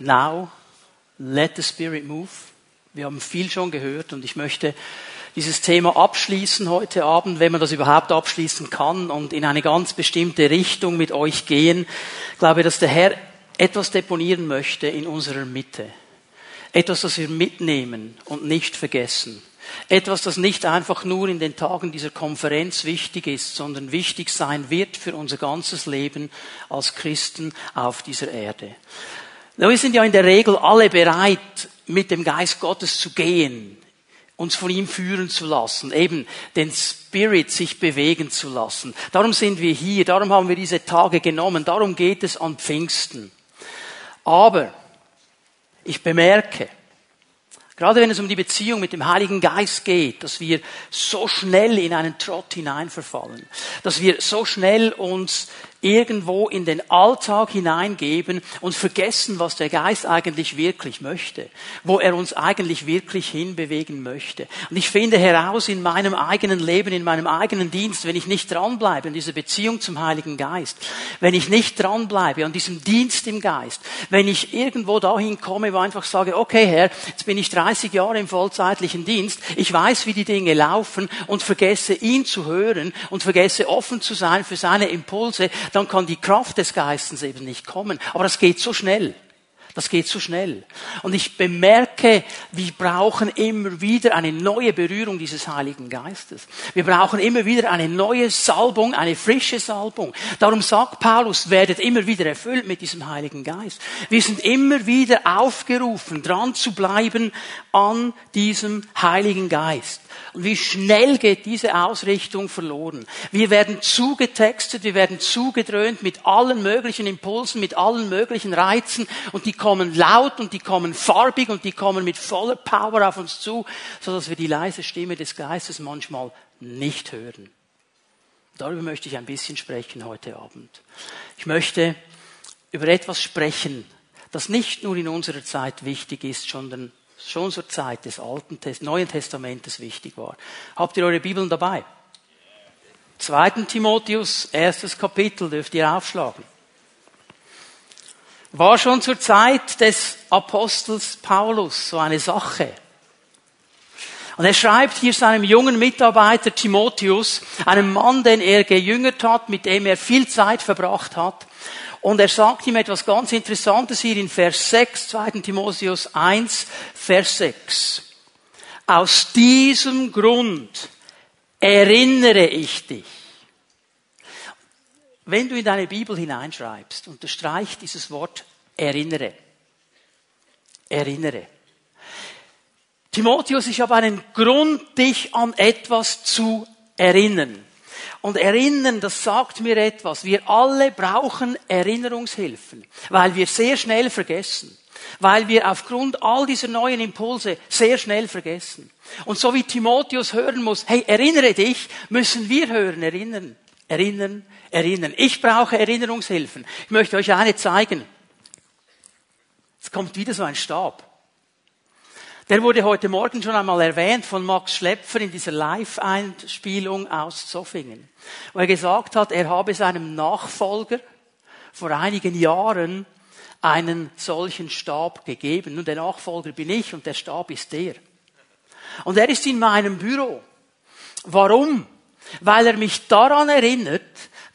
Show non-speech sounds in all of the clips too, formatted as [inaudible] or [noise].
Now, let the Spirit move. Wir haben viel schon gehört und ich möchte dieses Thema abschließen heute Abend, wenn man das überhaupt abschließen kann und in eine ganz bestimmte Richtung mit euch gehen. Ich glaube, dass der Herr etwas deponieren möchte in unserer Mitte. Etwas, das wir mitnehmen und nicht vergessen. Etwas, das nicht einfach nur in den Tagen dieser Konferenz wichtig ist, sondern wichtig sein wird für unser ganzes Leben als Christen auf dieser Erde. Wir sind ja in der Regel alle bereit, mit dem Geist Gottes zu gehen, uns von ihm führen zu lassen, eben den Spirit sich bewegen zu lassen. Darum sind wir hier, darum haben wir diese Tage genommen, darum geht es an Pfingsten. Aber ich bemerke, gerade wenn es um die Beziehung mit dem Heiligen Geist geht, dass wir so schnell in einen Trott hineinverfallen, dass wir so schnell uns irgendwo in den Alltag hineingeben und vergessen, was der Geist eigentlich wirklich möchte, wo er uns eigentlich wirklich hinbewegen möchte. Und ich finde heraus in meinem eigenen Leben, in meinem eigenen Dienst, wenn ich nicht dranbleibe an dieser Beziehung zum Heiligen Geist, wenn ich nicht dranbleibe an diesem Dienst im Geist, wenn ich irgendwo dahin komme, wo ich einfach sage, okay Herr, jetzt bin ich 30 Jahre im vollzeitlichen Dienst, ich weiß, wie die Dinge laufen und vergesse ihn zu hören und vergesse offen zu sein für seine Impulse, dann kann die Kraft des Geistes eben nicht kommen. Aber das geht so schnell. Das geht so schnell. Und ich bemerke, wir brauchen immer wieder eine neue Berührung dieses Heiligen Geistes. Wir brauchen immer wieder eine neue Salbung, eine frische Salbung. Darum sagt Paulus, werdet immer wieder erfüllt mit diesem Heiligen Geist. Wir sind immer wieder aufgerufen, dran zu bleiben an diesem Heiligen Geist. Und wie schnell geht diese Ausrichtung verloren? Wir werden zugetextet, wir werden zugedröhnt mit allen möglichen Impulsen, mit allen möglichen Reizen und die kommen laut und die kommen farbig und die kommen mit voller Power auf uns zu, so dass wir die leise Stimme des Geistes manchmal nicht hören. Darüber möchte ich ein bisschen sprechen heute Abend. Ich möchte über etwas sprechen, das nicht nur in unserer Zeit wichtig ist, sondern schon zur Zeit des Alten, Neuen Testamentes wichtig war. Habt ihr eure Bibeln dabei? 2. Timotheus, erstes Kapitel, dürft ihr aufschlagen. War schon zur Zeit des Apostels Paulus so eine Sache. Und er schreibt hier seinem jungen Mitarbeiter Timotheus, einem Mann, den er gejüngert hat, mit dem er viel Zeit verbracht hat, und er sagt ihm etwas ganz Interessantes hier in Vers 6, 2. Timotheus 1, Vers 6. Aus diesem Grund erinnere ich dich. Wenn du in deine Bibel hineinschreibst, unterstreich dieses Wort erinnere. Erinnere. Timotheus, ich habe einen Grund, dich an etwas zu erinnern. Und erinnern, das sagt mir etwas. Wir alle brauchen Erinnerungshilfen, weil wir sehr schnell vergessen. Weil wir aufgrund all dieser neuen Impulse sehr schnell vergessen. Und so wie Timotheus hören muss, hey, erinnere dich, müssen wir hören, erinnern, erinnern, erinnern. Ich brauche Erinnerungshilfen. Ich möchte euch eine zeigen. Es kommt wieder so ein Stab. Der wurde heute Morgen schon einmal erwähnt von Max Schlepfer in dieser Live-Einspielung aus Zoffingen, wo er gesagt hat, er habe seinem Nachfolger vor einigen Jahren einen solchen Stab gegeben. Und der Nachfolger bin ich und der Stab ist der. Und er ist in meinem Büro. Warum? Weil er mich daran erinnert,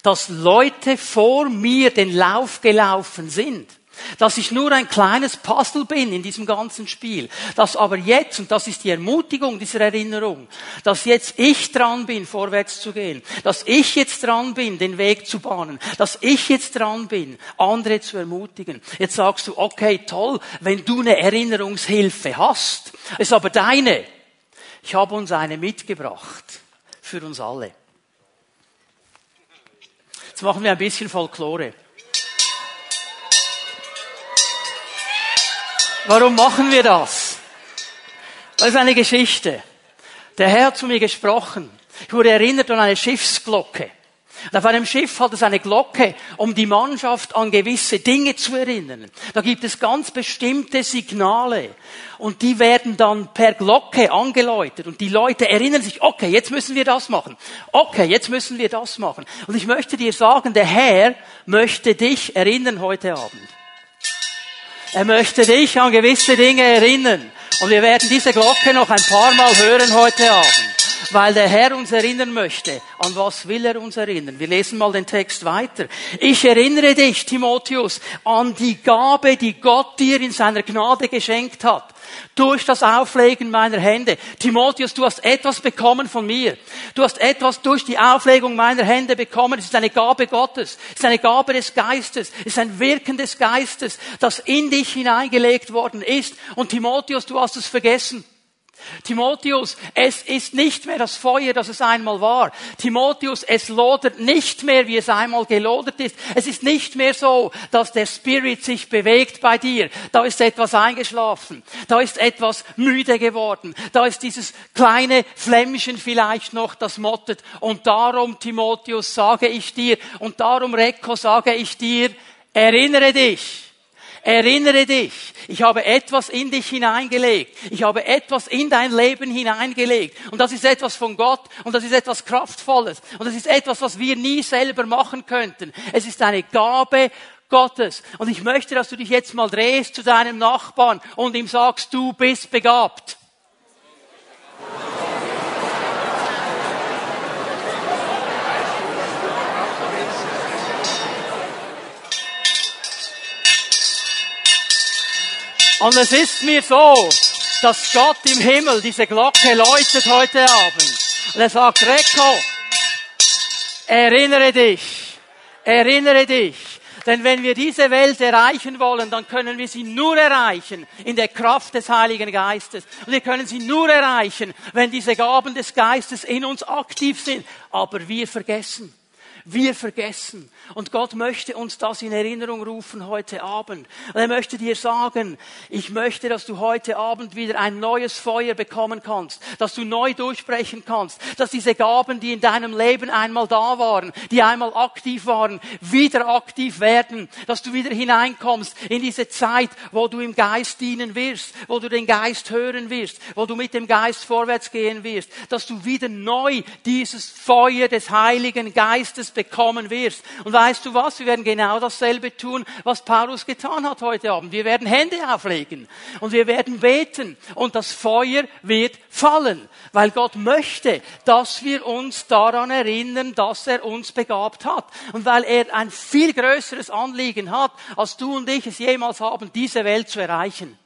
dass Leute vor mir den Lauf gelaufen sind dass ich nur ein kleines Puzzle bin in diesem ganzen Spiel. Dass aber jetzt, und das ist die Ermutigung dieser Erinnerung, dass jetzt ich dran bin, vorwärts zu gehen. Dass ich jetzt dran bin, den Weg zu bahnen. Dass ich jetzt dran bin, andere zu ermutigen. Jetzt sagst du, okay, toll, wenn du eine Erinnerungshilfe hast. Ist aber deine. Ich habe uns eine mitgebracht. Für uns alle. Jetzt machen wir ein bisschen Folklore. Warum machen wir das? Das ist eine Geschichte. Der Herr hat zu mir gesprochen. Ich wurde erinnert an eine Schiffsglocke. Und auf einem Schiff hat es eine Glocke, um die Mannschaft an gewisse Dinge zu erinnern. Da gibt es ganz bestimmte Signale. Und die werden dann per Glocke angeläutet. Und die Leute erinnern sich, okay, jetzt müssen wir das machen. Okay, jetzt müssen wir das machen. Und ich möchte dir sagen, der Herr möchte dich erinnern heute Abend. Er möchte dich an gewisse Dinge erinnern. Und wir werden diese Glocke noch ein paar Mal hören heute Abend weil der Herr uns erinnern möchte. An was will er uns erinnern? Wir lesen mal den Text weiter. Ich erinnere dich, Timotheus, an die Gabe, die Gott dir in seiner Gnade geschenkt hat. Durch das Auflegen meiner Hände. Timotheus, du hast etwas bekommen von mir. Du hast etwas durch die Auflegung meiner Hände bekommen. Es ist eine Gabe Gottes. Es ist eine Gabe des Geistes. Es ist ein Wirken des Geistes, das in dich hineingelegt worden ist. Und Timotheus, du hast es vergessen. Timotheus, es ist nicht mehr das Feuer, das es einmal war. Timotheus, es lodert nicht mehr, wie es einmal gelodert ist. Es ist nicht mehr so, dass der Spirit sich bewegt bei dir. Da ist etwas eingeschlafen. Da ist etwas müde geworden. Da ist dieses kleine Flämmchen vielleicht noch, das mottet. Und darum, Timotheus, sage ich dir, und darum, Rekko, sage ich dir, erinnere dich Erinnere dich, ich habe etwas in dich hineingelegt. Ich habe etwas in dein Leben hineingelegt. Und das ist etwas von Gott und das ist etwas Kraftvolles. Und das ist etwas, was wir nie selber machen könnten. Es ist eine Gabe Gottes. Und ich möchte, dass du dich jetzt mal drehst zu deinem Nachbarn und ihm sagst, du bist begabt. Und es ist mir so, dass Gott im Himmel diese Glocke läutet heute Abend. Und er sagt, Rekko, erinnere dich, erinnere dich. Denn wenn wir diese Welt erreichen wollen, dann können wir sie nur erreichen in der Kraft des Heiligen Geistes. Und wir können sie nur erreichen, wenn diese Gaben des Geistes in uns aktiv sind. Aber wir vergessen. Wir vergessen. Und Gott möchte uns das in Erinnerung rufen heute Abend. Und er möchte dir sagen, ich möchte, dass du heute Abend wieder ein neues Feuer bekommen kannst, dass du neu durchbrechen kannst, dass diese Gaben, die in deinem Leben einmal da waren, die einmal aktiv waren, wieder aktiv werden, dass du wieder hineinkommst in diese Zeit, wo du im Geist dienen wirst, wo du den Geist hören wirst, wo du mit dem Geist vorwärts gehen wirst, dass du wieder neu dieses Feuer des Heiligen Geistes bekommen wirst. Und weißt du was? Wir werden genau dasselbe tun, was Paulus getan hat heute Abend. Wir werden Hände auflegen und wir werden beten und das Feuer wird fallen, weil Gott möchte, dass wir uns daran erinnern, dass er uns begabt hat und weil er ein viel größeres Anliegen hat, als du und ich es jemals haben, diese Welt zu erreichen.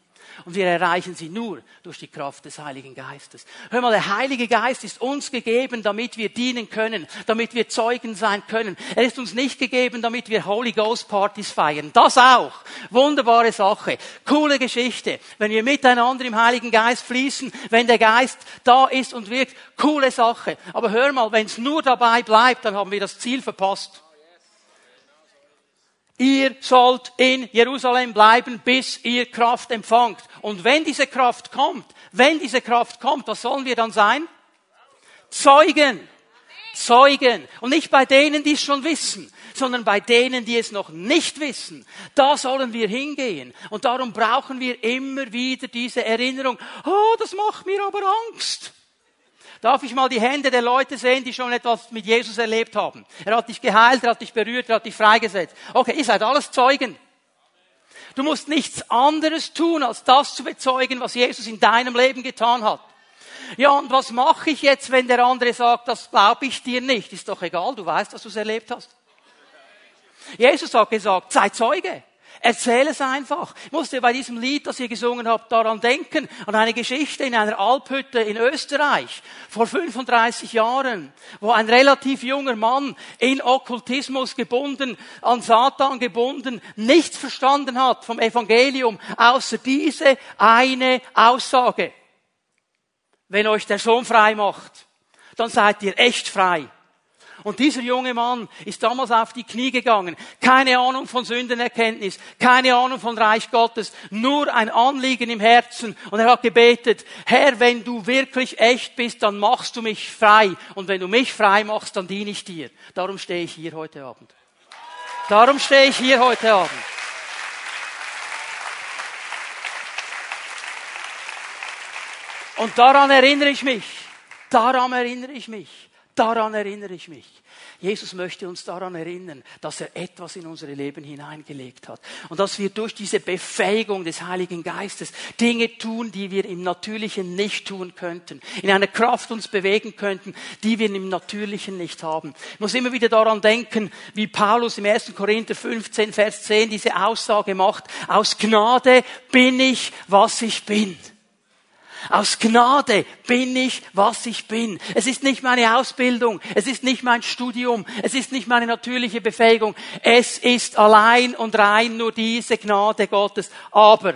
Und wir erreichen sie nur durch die Kraft des Heiligen Geistes. Hör mal, der Heilige Geist ist uns gegeben, damit wir dienen können, damit wir Zeugen sein können. Er ist uns nicht gegeben, damit wir Holy Ghost Partys feiern. Das auch. Wunderbare Sache. Coole Geschichte. Wenn wir miteinander im Heiligen Geist fließen, wenn der Geist da ist und wirkt, coole Sache. Aber hör mal, wenn es nur dabei bleibt, dann haben wir das Ziel verpasst. Ihr sollt in Jerusalem bleiben, bis ihr Kraft empfangt. Und wenn diese Kraft kommt, wenn diese Kraft kommt, was sollen wir dann sein? Zeugen. Zeugen. Und nicht bei denen, die es schon wissen, sondern bei denen, die es noch nicht wissen. Da sollen wir hingehen. Und darum brauchen wir immer wieder diese Erinnerung. Oh, das macht mir aber Angst. Darf ich mal die Hände der Leute sehen, die schon etwas mit Jesus erlebt haben? Er hat dich geheilt, er hat dich berührt, er hat dich freigesetzt. Okay, ihr seid alles Zeugen. Du musst nichts anderes tun, als das zu bezeugen, was Jesus in deinem Leben getan hat. Ja, und was mache ich jetzt, wenn der andere sagt, das glaube ich dir nicht? Ist doch egal, du weißt, dass du es erlebt hast. Jesus hat gesagt, sei Zeuge. Erzähl es einfach. Ich musste bei diesem Lied, das ihr gesungen habt, daran denken, an eine Geschichte in einer Alphütte in Österreich vor 35 Jahren, wo ein relativ junger Mann in Okkultismus gebunden, an Satan gebunden, nichts verstanden hat vom Evangelium, außer diese eine Aussage. Wenn euch der Sohn frei macht, dann seid ihr echt frei. Und dieser junge Mann ist damals auf die Knie gegangen. Keine Ahnung von Sündenerkenntnis, keine Ahnung von Reich Gottes, nur ein Anliegen im Herzen. Und er hat gebetet, Herr, wenn du wirklich echt bist, dann machst du mich frei. Und wenn du mich frei machst, dann diene ich dir. Darum stehe ich hier heute Abend. Darum stehe ich hier heute Abend. Und daran erinnere ich mich. Daran erinnere ich mich Daran erinnere ich mich. Jesus möchte uns daran erinnern, dass er etwas in unsere Leben hineingelegt hat. Und dass wir durch diese Befähigung des Heiligen Geistes Dinge tun, die wir im Natürlichen nicht tun könnten. In einer Kraft uns bewegen könnten, die wir im Natürlichen nicht haben. Ich muss immer wieder daran denken, wie Paulus im 1. Korinther 15, Vers 10 diese Aussage macht. Aus Gnade bin ich, was ich bin. Aus Gnade bin ich, was ich bin. Es ist nicht meine Ausbildung, es ist nicht mein Studium, es ist nicht meine natürliche Befähigung. Es ist allein und rein nur diese Gnade Gottes. Aber,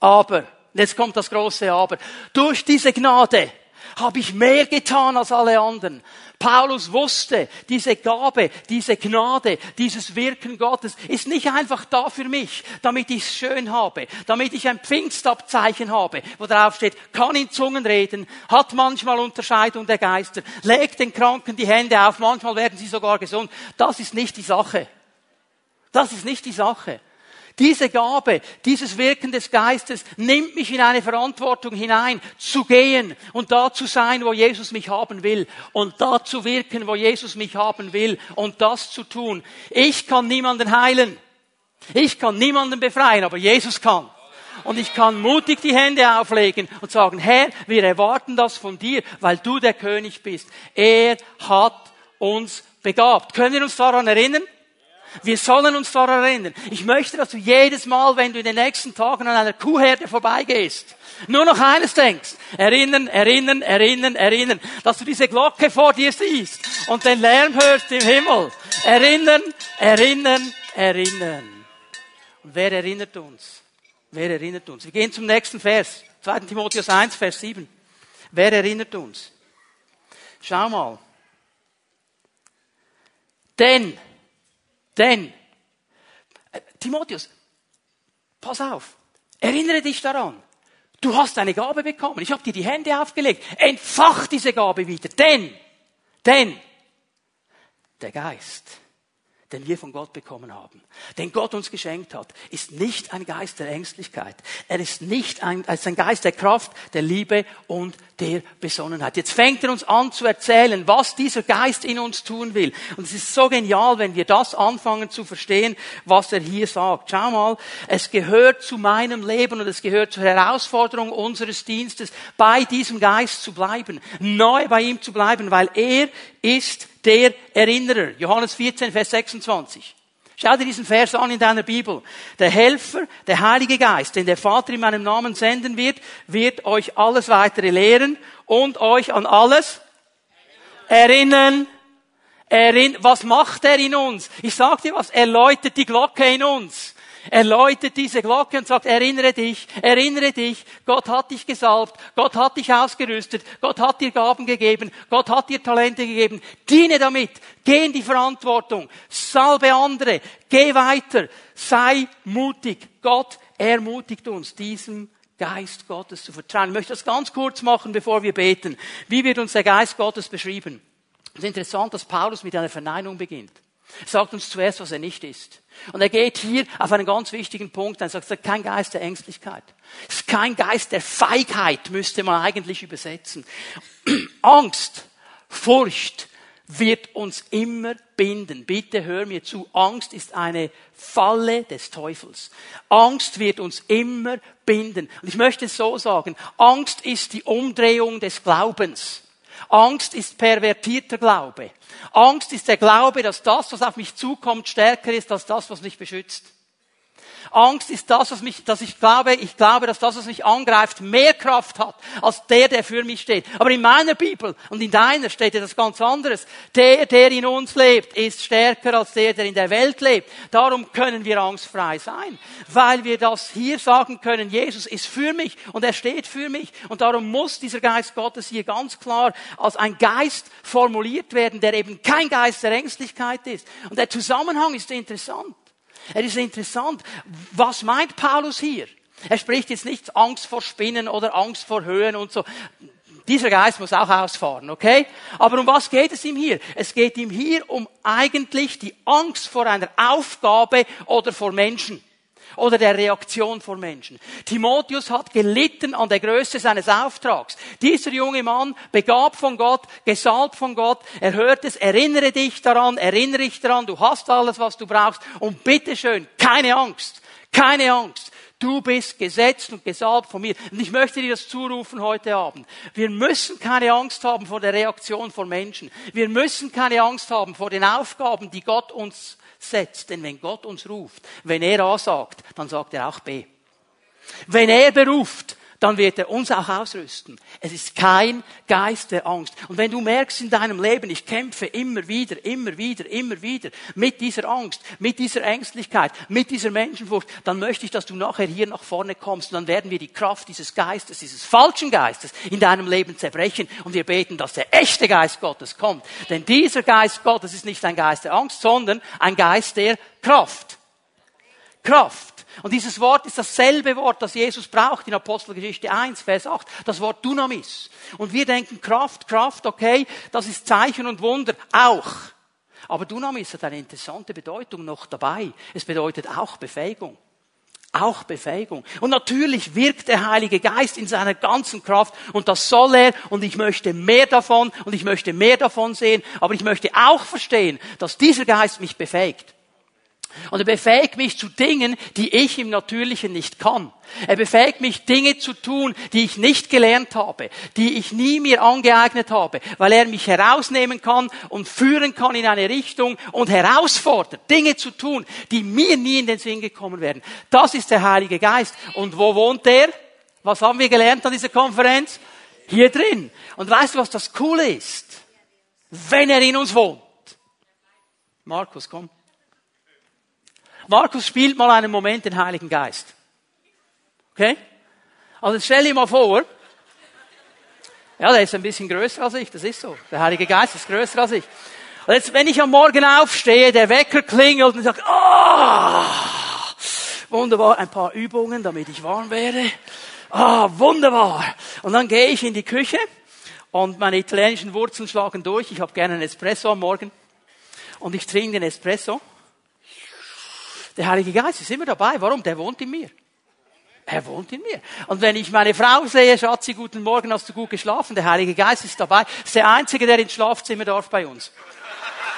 aber, jetzt kommt das große Aber. Durch diese Gnade habe ich mehr getan als alle anderen. Paulus wusste, diese Gabe, diese Gnade, dieses Wirken Gottes ist nicht einfach da für mich, damit ich es schön habe, damit ich ein Pfingstabzeichen habe, wo drauf steht, kann in Zungen reden, hat manchmal Unterscheidung der Geister, legt den Kranken die Hände auf, manchmal werden sie sogar gesund. Das ist nicht die Sache. Das ist nicht die Sache. Diese Gabe, dieses Wirken des Geistes nimmt mich in eine Verantwortung hinein, zu gehen und da zu sein, wo Jesus mich haben will und da zu wirken, wo Jesus mich haben will und das zu tun. Ich kann niemanden heilen. Ich kann niemanden befreien, aber Jesus kann. Und ich kann mutig die Hände auflegen und sagen, Herr, wir erwarten das von dir, weil du der König bist. Er hat uns begabt. Können wir uns daran erinnern? Wir sollen uns daran erinnern. Ich möchte, dass du jedes Mal, wenn du in den nächsten Tagen an einer Kuhherde vorbeigehst, nur noch eines denkst. Erinnern, erinnern, erinnern, erinnern. Dass du diese Glocke vor dir siehst und den Lärm hörst im Himmel. Erinnern, erinnern, erinnern. Und wer erinnert uns? Wer erinnert uns? Wir gehen zum nächsten Vers. 2. Timotheus 1, Vers 7. Wer erinnert uns? Schau mal. Denn denn, äh, Timotheus, pass auf, erinnere dich daran. Du hast eine Gabe bekommen. Ich habe dir die Hände aufgelegt. Entfach diese Gabe wieder. Denn, denn, der Geist den wir von Gott bekommen haben, den Gott uns geschenkt hat, ist nicht ein Geist der Ängstlichkeit. Er ist nicht ein, er ist ein Geist der Kraft, der Liebe und der Besonnenheit. Jetzt fängt er uns an zu erzählen, was dieser Geist in uns tun will. Und es ist so genial, wenn wir das anfangen zu verstehen, was er hier sagt. Schau mal, es gehört zu meinem Leben und es gehört zur Herausforderung unseres Dienstes, bei diesem Geist zu bleiben, neu bei ihm zu bleiben, weil er ist der Erinnerer. Johannes 14, Vers 26. Schau dir diesen Vers an in deiner Bibel. Der Helfer, der Heilige Geist, den der Vater in meinem Namen senden wird, wird euch alles weitere lehren und euch an alles erinnern. Erinn was macht er in uns? Ich sag dir was, er läutet die Glocke in uns. Er läutet diese Glocke und sagt, erinnere dich, erinnere dich, Gott hat dich gesalbt, Gott hat dich ausgerüstet, Gott hat dir Gaben gegeben, Gott hat dir Talente gegeben. Diene damit, geh in die Verantwortung, salbe andere, geh weiter, sei mutig. Gott ermutigt uns, diesem Geist Gottes zu vertrauen. Ich möchte das ganz kurz machen, bevor wir beten. Wie wird uns der Geist Gottes beschrieben? Es ist interessant, dass Paulus mit einer Verneinung beginnt. Er sagt uns zuerst, was er nicht ist. Und er geht hier auf einen ganz wichtigen Punkt. Er sagt, ist kein Geist der Ängstlichkeit. Es ist kein Geist der Feigheit, müsste man eigentlich übersetzen. [clears throat] Angst, Furcht wird uns immer binden. Bitte hör mir zu. Angst ist eine Falle des Teufels. Angst wird uns immer binden. Und ich möchte es so sagen. Angst ist die Umdrehung des Glaubens. Angst ist pervertierter Glaube. Angst ist der Glaube, dass das, was auf mich zukommt, stärker ist als das, was mich beschützt. Angst ist das, was mich, dass ich glaube, ich glaube, dass das, was mich angreift, mehr Kraft hat als der, der für mich steht. Aber in meiner Bibel und in deiner steht etwas ganz anderes. Der, der in uns lebt, ist stärker als der, der in der Welt lebt. Darum können wir angstfrei sein, weil wir das hier sagen können. Jesus ist für mich und er steht für mich. Und darum muss dieser Geist Gottes hier ganz klar als ein Geist formuliert werden, der eben kein Geist der Ängstlichkeit ist. Und der Zusammenhang ist interessant. Er ist interessant. Was meint Paulus hier? Er spricht jetzt nicht Angst vor Spinnen oder Angst vor Höhen und so. Dieser Geist muss auch ausfahren, okay? Aber um was geht es ihm hier? Es geht ihm hier um eigentlich die Angst vor einer Aufgabe oder vor Menschen. Oder der Reaktion vor Menschen. Timotheus hat gelitten an der Größe seines Auftrags. Dieser junge Mann, begabt von Gott, gesalbt von Gott, er hört es, erinnere dich daran, erinnere dich daran, du hast alles, was du brauchst und bitteschön, keine Angst, keine Angst. Du bist gesetzt und gesalbt von mir. Und ich möchte dir das zurufen heute Abend. Wir müssen keine Angst haben vor der Reaktion von Menschen. Wir müssen keine Angst haben vor den Aufgaben, die Gott uns setzt. Denn wenn Gott uns ruft, wenn er A sagt, dann sagt er auch B. Wenn er beruft, dann wird er uns auch ausrüsten. Es ist kein Geist der Angst. Und wenn du merkst in deinem Leben, ich kämpfe immer wieder, immer wieder, immer wieder mit dieser Angst, mit dieser Ängstlichkeit, mit dieser Menschenfurcht, dann möchte ich, dass du nachher hier nach vorne kommst und dann werden wir die Kraft dieses Geistes, dieses falschen Geistes in deinem Leben zerbrechen und wir beten, dass der echte Geist Gottes kommt. Denn dieser Geist Gottes ist nicht ein Geist der Angst, sondern ein Geist der Kraft. Kraft. Und dieses Wort ist dasselbe Wort, das Jesus braucht in Apostelgeschichte 1, Vers 8, das Wort Dunamis. Und wir denken Kraft, Kraft, okay, das ist Zeichen und Wunder auch. Aber Dunamis hat eine interessante Bedeutung noch dabei. Es bedeutet auch Befähigung. Auch Befähigung. Und natürlich wirkt der Heilige Geist in seiner ganzen Kraft und das soll er und ich möchte mehr davon und ich möchte mehr davon sehen, aber ich möchte auch verstehen, dass dieser Geist mich befähigt. Und er befähigt mich zu Dingen, die ich im Natürlichen nicht kann. Er befähigt mich, Dinge zu tun, die ich nicht gelernt habe, die ich nie mir angeeignet habe, weil er mich herausnehmen kann und führen kann in eine Richtung und herausfordert, Dinge zu tun, die mir nie in den Sinn gekommen wären. Das ist der Heilige Geist. Und wo wohnt er? Was haben wir gelernt an dieser Konferenz? Hier drin. Und weißt du, was das Coole ist? Wenn er in uns wohnt. Markus, komm. Markus spielt mal einen Moment den Heiligen Geist. Okay? Also stell dir mal vor, ja, der ist ein bisschen größer als ich, das ist so. Der Heilige Geist ist größer als ich. Und jetzt, wenn ich am Morgen aufstehe, der Wecker klingelt und sagt, ah, oh, wunderbar, ein paar Übungen, damit ich warm werde. Ah, oh, wunderbar. Und dann gehe ich in die Küche und meine italienischen Wurzeln schlagen durch. Ich habe gerne einen Espresso am Morgen. Und ich trinke den Espresso. Der Heilige Geist ist immer dabei. Warum? Der wohnt in mir. Er wohnt in mir. Und wenn ich meine Frau sehe, Schatzi, guten Morgen, hast du gut geschlafen? Der Heilige Geist ist dabei. ist der Einzige, der ins Schlafzimmer darf bei uns.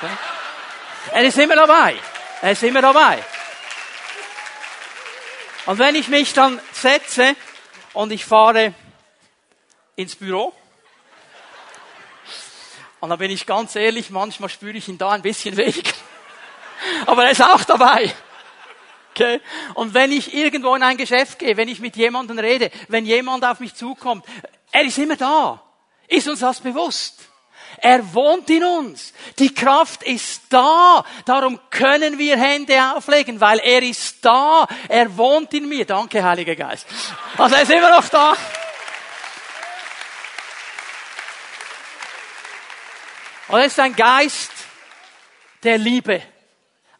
Okay? Er ist immer dabei. Er ist immer dabei. Und wenn ich mich dann setze und ich fahre ins Büro, und dann bin ich ganz ehrlich, manchmal spüre ich ihn da ein bisschen weg. [laughs] Aber er ist auch dabei. Okay? Und wenn ich irgendwo in ein Geschäft gehe, wenn ich mit jemandem rede, wenn jemand auf mich zukommt, er ist immer da. Ist uns das bewusst? Er wohnt in uns. Die Kraft ist da. Darum können wir Hände auflegen, weil er ist da. Er wohnt in mir. Danke, Heiliger Geist. Also er ist immer noch da. Und er ist ein Geist der Liebe.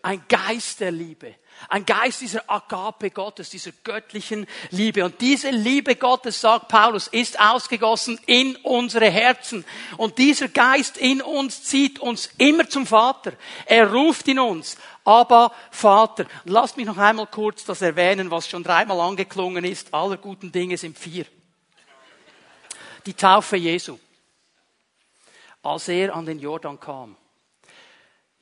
Ein Geist der Liebe. Ein Geist dieser Agape Gottes, dieser göttlichen Liebe. Und diese Liebe Gottes, sagt Paulus, ist ausgegossen in unsere Herzen. Und dieser Geist in uns zieht uns immer zum Vater. Er ruft in uns, aber Vater. Lasst mich noch einmal kurz das erwähnen, was schon dreimal angeklungen ist. Aller guten Dinge sind vier. Die Taufe Jesu. Als er an den Jordan kam.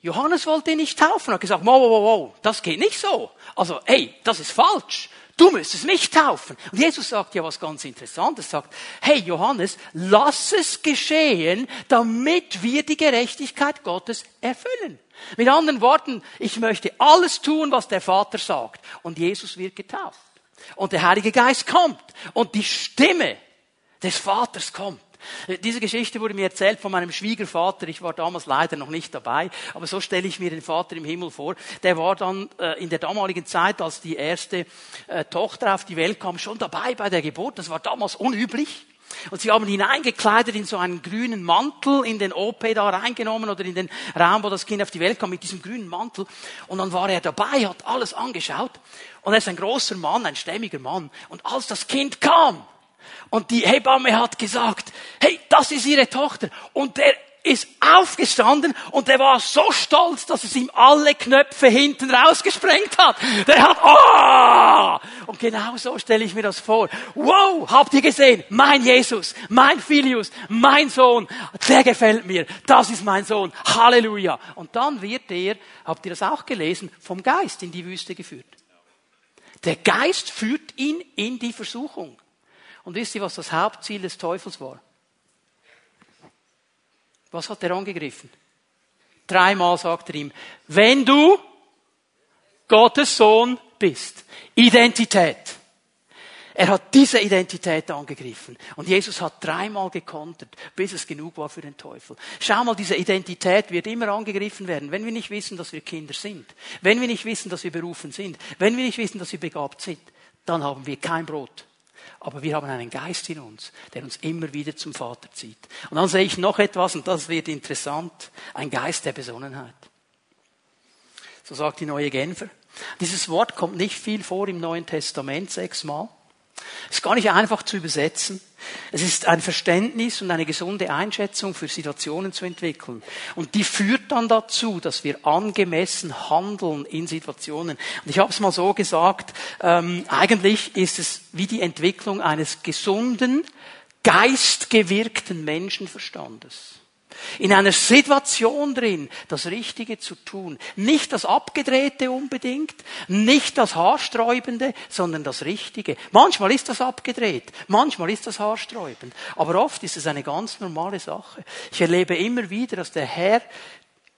Johannes wollte ihn nicht taufen, hat gesagt, wow, wow, wow, das geht nicht so. Also, hey, das ist falsch. Du müsstest mich taufen. Und Jesus sagt ja was ganz Interessantes, sagt, hey Johannes, lass es geschehen, damit wir die Gerechtigkeit Gottes erfüllen. Mit anderen Worten, ich möchte alles tun, was der Vater sagt. Und Jesus wird getauft. Und der Heilige Geist kommt. Und die Stimme des Vaters kommt. Diese Geschichte wurde mir erzählt von meinem Schwiegervater. Ich war damals leider noch nicht dabei, aber so stelle ich mir den Vater im Himmel vor. Der war dann äh, in der damaligen Zeit, als die erste äh, Tochter auf die Welt kam, schon dabei bei der Geburt. Das war damals unüblich. Und sie haben ihn eingekleidet in so einen grünen Mantel, in den OP da reingenommen oder in den Raum, wo das Kind auf die Welt kam, mit diesem grünen Mantel. Und dann war er dabei, hat alles angeschaut. Und er ist ein großer Mann, ein stämmiger Mann. Und als das Kind kam, und die Hebamme hat gesagt, hey, das ist ihre Tochter. Und der ist aufgestanden und der war so stolz, dass es ihm alle Knöpfe hinten rausgesprengt hat. Der hat, oh! Und genau so stelle ich mir das vor. Wow, habt ihr gesehen? Mein Jesus, mein Filius, mein Sohn, der gefällt mir. Das ist mein Sohn. Halleluja. Und dann wird er, habt ihr das auch gelesen, vom Geist in die Wüste geführt. Der Geist führt ihn in die Versuchung. Und wisst ihr, was das Hauptziel des Teufels war? Was hat er angegriffen? Dreimal sagt er ihm, wenn du Gottes Sohn bist. Identität. Er hat diese Identität angegriffen. Und Jesus hat dreimal gekontert, bis es genug war für den Teufel. Schau mal, diese Identität wird immer angegriffen werden, wenn wir nicht wissen, dass wir Kinder sind. Wenn wir nicht wissen, dass wir berufen sind. Wenn wir nicht wissen, dass wir begabt sind. Dann haben wir kein Brot. Aber wir haben einen Geist in uns, der uns immer wieder zum Vater zieht. Und dann sehe ich noch etwas, und das wird interessant. Ein Geist der Besonnenheit. So sagt die neue Genfer. Dieses Wort kommt nicht viel vor im Neuen Testament, sechsmal. Ist gar nicht einfach zu übersetzen. Es ist ein Verständnis und eine gesunde Einschätzung für Situationen zu entwickeln. Und die führt dann dazu, dass wir angemessen handeln in Situationen. Und ich habe es mal so gesagt, ähm, eigentlich ist es wie die Entwicklung eines gesunden, geistgewirkten Menschenverstandes in einer Situation drin, das Richtige zu tun. Nicht das Abgedrehte unbedingt, nicht das Haarsträubende, sondern das Richtige. Manchmal ist das abgedreht, manchmal ist das haarsträubend, aber oft ist es eine ganz normale Sache. Ich erlebe immer wieder, dass der Herr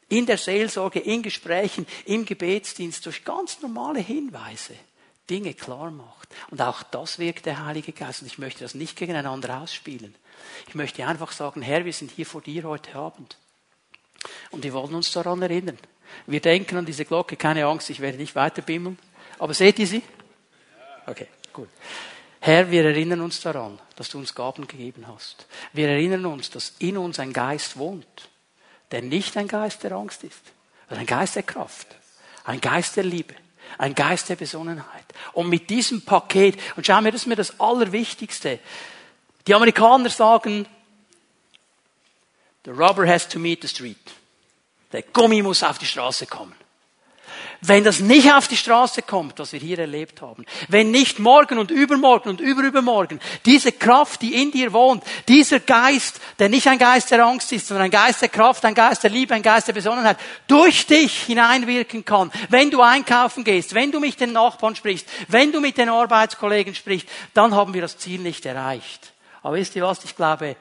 in der Seelsorge, in Gesprächen, im Gebetsdienst durch ganz normale Hinweise Dinge klar macht. Und auch das wirkt der Heilige Geist. Und ich möchte das nicht gegeneinander ausspielen. Ich möchte einfach sagen, Herr, wir sind hier vor dir heute Abend. Und wir wollen uns daran erinnern. Wir denken an diese Glocke, keine Angst, ich werde nicht weiter bimmeln. Aber seht ihr sie? Okay, gut. Herr, wir erinnern uns daran, dass du uns Gaben gegeben hast. Wir erinnern uns, dass in uns ein Geist wohnt, der nicht ein Geist der Angst ist, sondern ein Geist der Kraft, ein Geist der Liebe, ein Geist der Besonnenheit. Und mit diesem Paket, und schau mir, das ist mir das Allerwichtigste, die Amerikaner sagen, the rubber has to meet the street. Der Gummi muss auf die Straße kommen. Wenn das nicht auf die Straße kommt, was wir hier erlebt haben, wenn nicht morgen und übermorgen und überübermorgen diese Kraft, die in dir wohnt, dieser Geist, der nicht ein Geist der Angst ist, sondern ein Geist der Kraft, ein Geist der Liebe, ein Geist der Besonnenheit, durch dich hineinwirken kann, wenn du einkaufen gehst, wenn du mit den Nachbarn sprichst, wenn du mit den Arbeitskollegen sprichst, dann haben wir das Ziel nicht erreicht. Aber wisst ihr was? Ich glaube,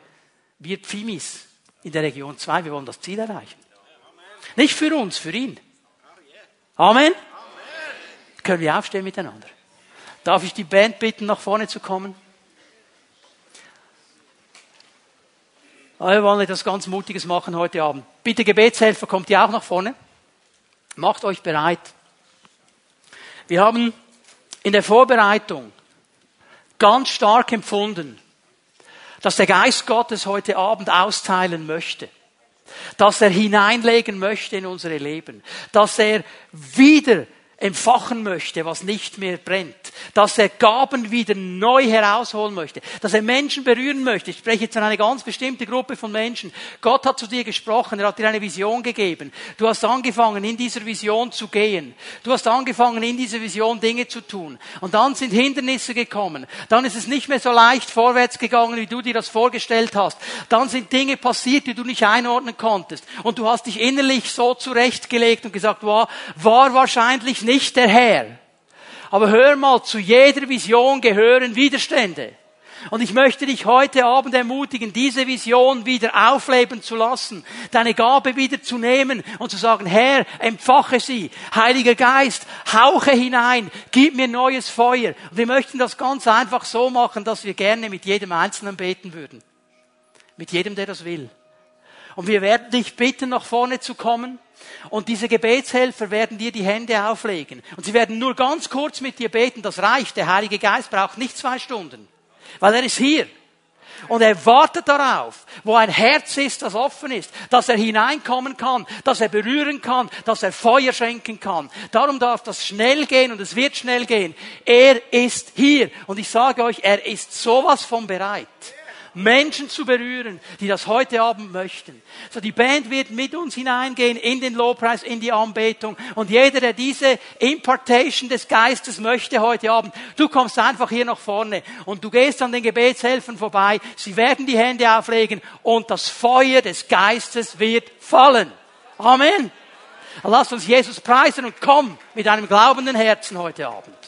wir Pfimis in der Region 2, wir wollen das Ziel erreichen. Nicht für uns, für ihn. Amen. Können wir aufstehen miteinander? Darf ich die Band bitten, nach vorne zu kommen? Wir wollen etwas ganz Mutiges machen heute Abend. Bitte Gebetshelfer, kommt ihr auch nach vorne? Macht euch bereit. Wir haben in der Vorbereitung ganz stark empfunden, dass der Geist Gottes heute Abend austeilen möchte, dass er hineinlegen möchte in unsere Leben, dass er wieder entfachen möchte, was nicht mehr brennt, dass er Gaben wieder neu herausholen möchte, dass er Menschen berühren möchte. Ich spreche jetzt an eine ganz bestimmte Gruppe von Menschen. Gott hat zu dir gesprochen, er hat dir eine Vision gegeben. Du hast angefangen, in dieser Vision zu gehen. Du hast angefangen, in dieser Vision Dinge zu tun. Und dann sind Hindernisse gekommen. Dann ist es nicht mehr so leicht vorwärts gegangen, wie du dir das vorgestellt hast. Dann sind Dinge passiert, die du nicht einordnen konntest. Und du hast dich innerlich so zurechtgelegt und gesagt, wow, war wahrscheinlich nicht der Herr. Aber hör mal, zu jeder Vision gehören Widerstände. Und ich möchte dich heute Abend ermutigen, diese Vision wieder aufleben zu lassen, deine Gabe wieder zu nehmen und zu sagen, Herr, empfache sie. Heiliger Geist, hauche hinein, gib mir neues Feuer. Und wir möchten das ganz einfach so machen, dass wir gerne mit jedem Einzelnen beten würden. Mit jedem, der das will. Und wir werden dich bitten, nach vorne zu kommen. Und diese Gebetshelfer werden dir die Hände auflegen. Und sie werden nur ganz kurz mit dir beten. Das reicht. Der Heilige Geist braucht nicht zwei Stunden. Weil er ist hier. Und er wartet darauf, wo ein Herz ist, das offen ist, dass er hineinkommen kann, dass er berühren kann, dass er Feuer schenken kann. Darum darf das schnell gehen und es wird schnell gehen. Er ist hier. Und ich sage euch, er ist sowas von bereit Menschen zu berühren, die das heute Abend möchten. So, die Band wird mit uns hineingehen in den Lobpreis, in die Anbetung. Und jeder, der diese Impartation des Geistes möchte heute Abend, du kommst einfach hier nach vorne und du gehst an den Gebetshelfern vorbei. Sie werden die Hände auflegen und das Feuer des Geistes wird fallen. Amen. Lass uns Jesus preisen und komm mit einem glaubenden Herzen heute Abend.